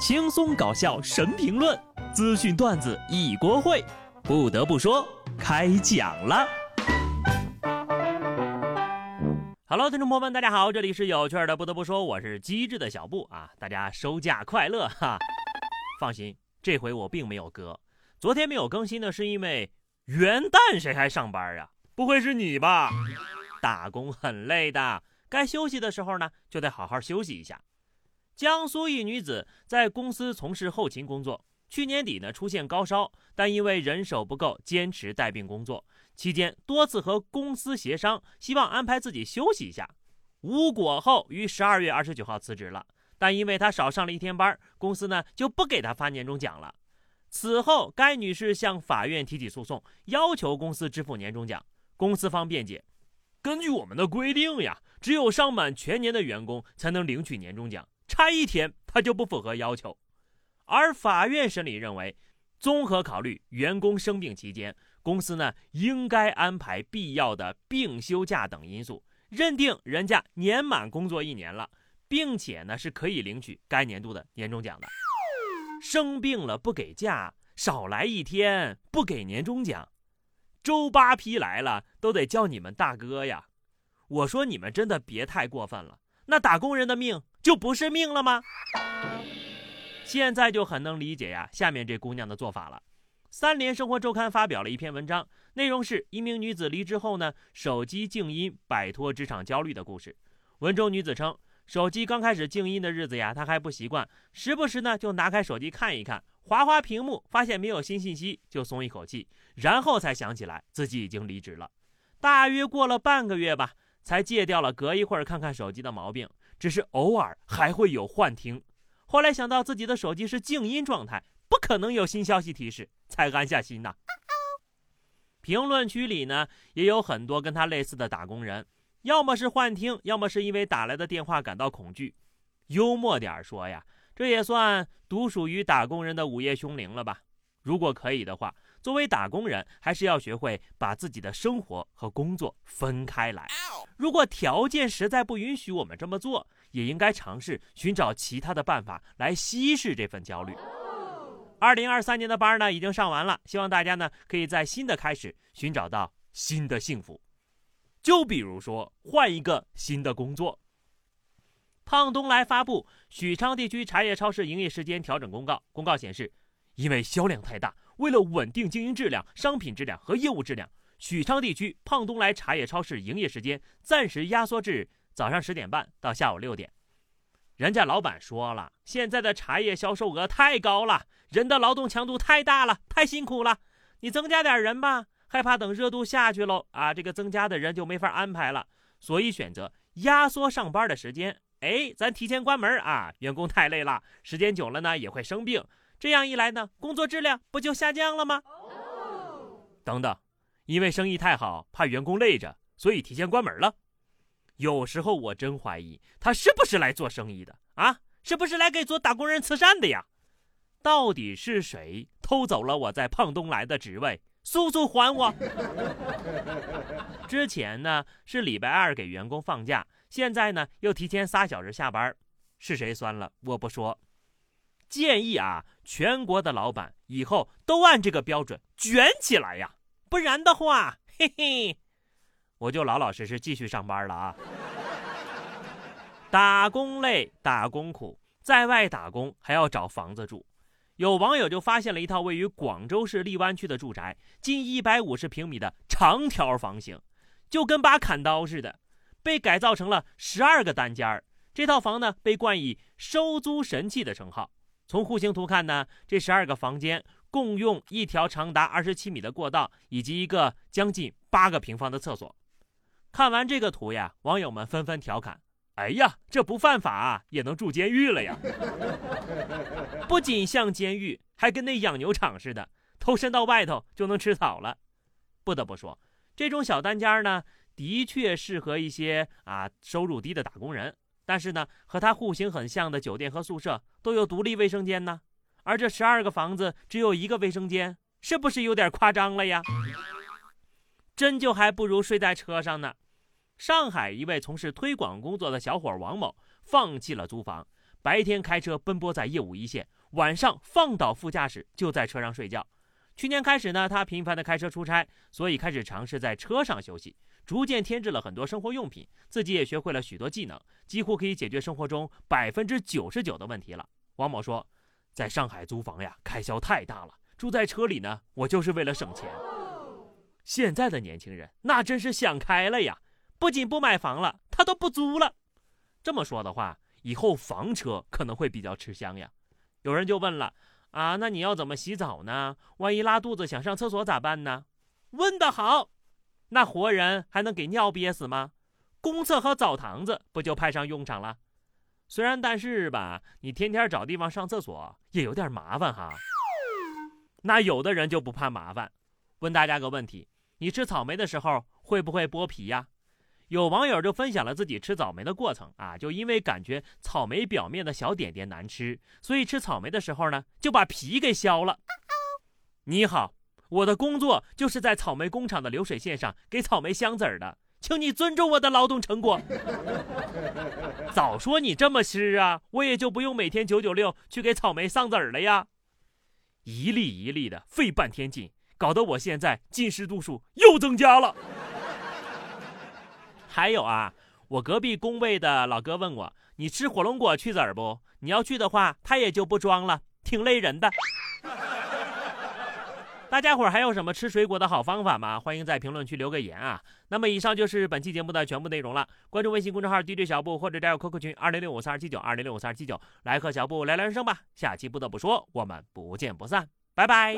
轻松搞笑神评论，资讯段子一锅烩。不得不说，开讲了。Hello，听众朋友们，大家好，这里是有趣的。不得不说，我是机智的小布啊，大家收假快乐哈。放心，这回我并没有割。昨天没有更新呢，是因为元旦谁还上班啊？不会是你吧？打工很累的，该休息的时候呢，就得好好休息一下。江苏一女子在公司从事后勤工作，去年底呢出现高烧，但因为人手不够，坚持带病工作。期间多次和公司协商，希望安排自己休息一下。无果后，于十二月二十九号辞职了。但因为她少上了一天班，公司呢就不给她发年终奖了。此后，该女士向法院提起诉讼，要求公司支付年终奖。公司方辩解。根据我们的规定呀，只有上满全年的员工才能领取年终奖，差一天他就不符合要求。而法院审理认为，综合考虑员工生病期间，公司呢应该安排必要的病休假等因素，认定人家年满工作一年了，并且呢是可以领取该年度的年终奖的。生病了不给假，少来一天不给年终奖。周扒皮来了，都得叫你们大哥呀！我说你们真的别太过分了，那打工人的命就不是命了吗？现在就很能理解呀，下面这姑娘的做法了。三联生活周刊发表了一篇文章，内容是一名女子离职后呢，手机静音摆脱职场焦虑的故事。文中女子称，手机刚开始静音的日子呀，她还不习惯，时不时呢就拿开手机看一看。划划屏幕，发现没有新信息，就松一口气，然后才想起来自己已经离职了。大约过了半个月吧，才戒掉了隔一会儿看看手机的毛病，只是偶尔还会有幻听。后来想到自己的手机是静音状态，不可能有新消息提示，才安下心呐。评论区里呢，也有很多跟他类似的打工人，要么是幻听，要么是因为打来的电话感到恐惧。幽默点说呀。这也算独属于打工人的午夜凶铃了吧？如果可以的话，作为打工人，还是要学会把自己的生活和工作分开来。如果条件实在不允许我们这么做，也应该尝试寻找其他的办法来稀释这份焦虑。二零二三年的班呢，已经上完了，希望大家呢可以在新的开始寻找到新的幸福。就比如说，换一个新的工作。胖东来发布许昌地区茶叶超市营业时间调整公告。公告显示，因为销量太大，为了稳定经营质量、商品质量和业务质量，许昌地区胖东来茶叶超市营业时间暂时压缩至早上十点半到下午六点。人家老板说了，现在的茶叶销售额太高了，人的劳动强度太大了，太辛苦了，你增加点人吧，害怕等热度下去喽啊，这个增加的人就没法安排了，所以选择压缩上班的时间。哎，咱提前关门啊！员工太累了，时间久了呢也会生病。这样一来呢，工作质量不就下降了吗？等等，因为生意太好，怕员工累着，所以提前关门了。有时候我真怀疑他是不是来做生意的啊？是不是来给做打工人慈善的呀？到底是谁偷走了我在胖东来的职位？速速还我！之前呢是礼拜二给员工放假。现在呢，又提前仨小时下班，是谁酸了？我不说。建议啊，全国的老板以后都按这个标准卷起来呀，不然的话，嘿嘿，我就老老实实继续上班了啊。打工累，打工苦，在外打工还要找房子住。有网友就发现了一套位于广州市荔湾区的住宅，近一百五十平米的长条房型，就跟把砍刀似的。被改造成了十二个单间儿，这套房呢被冠以“收租神器”的称号。从户型图看呢，这十二个房间共用一条长达二十七米的过道，以及一个将近八个平方的厕所。看完这个图呀，网友们纷纷调侃：“哎呀，这不犯法也能住监狱了呀！不仅像监狱，还跟那养牛场似的，偷伸到外头就能吃草了。”不得不说，这种小单间呢。的确适合一些啊收入低的打工人，但是呢，和它户型很像的酒店和宿舍都有独立卫生间呢，而这十二个房子只有一个卫生间，是不是有点夸张了呀？真就还不如睡在车上呢。上海一位从事推广工作的小伙王某放弃了租房，白天开车奔波在业务一线，晚上放倒副驾驶就在车上睡觉。去年开始呢，他频繁的开车出差，所以开始尝试在车上休息，逐渐添置了很多生活用品，自己也学会了许多技能，几乎可以解决生活中百分之九十九的问题了。王某说，在上海租房呀，开销太大了，住在车里呢，我就是为了省钱。现在的年轻人那真是想开了呀，不仅不买房了，他都不租了。这么说的话，以后房车可能会比较吃香呀。有人就问了。啊，那你要怎么洗澡呢？万一拉肚子想上厕所咋办呢？问得好，那活人还能给尿憋死吗？公厕和澡堂子不就派上用场了？虽然但是吧，你天天找地方上厕所也有点麻烦哈。那有的人就不怕麻烦，问大家个问题：你吃草莓的时候会不会剥皮呀？有网友就分享了自己吃草莓的过程啊，就因为感觉草莓表面的小点点难吃，所以吃草莓的时候呢，就把皮给削了。你好，我的工作就是在草莓工厂的流水线上给草莓镶籽儿的，请你尊重我的劳动成果。早说你这么吃啊，我也就不用每天九九六去给草莓上籽儿了呀。一粒一粒的费半天劲，搞得我现在近视度数又增加了。还有啊，我隔壁工位的老哥问我：“你吃火龙果去籽儿不？你要去的话，他也就不装了，挺累人的。”大家伙儿还有什么吃水果的好方法吗？欢迎在评论区留个言啊！那么以上就是本期节目的全部内容了。关注微信公众号 DJ 小布或者加入 QQ 群二零六五三二七九二零六五三二七九，来和小布聊聊人生吧。下期不得不说，我们不见不散，拜拜。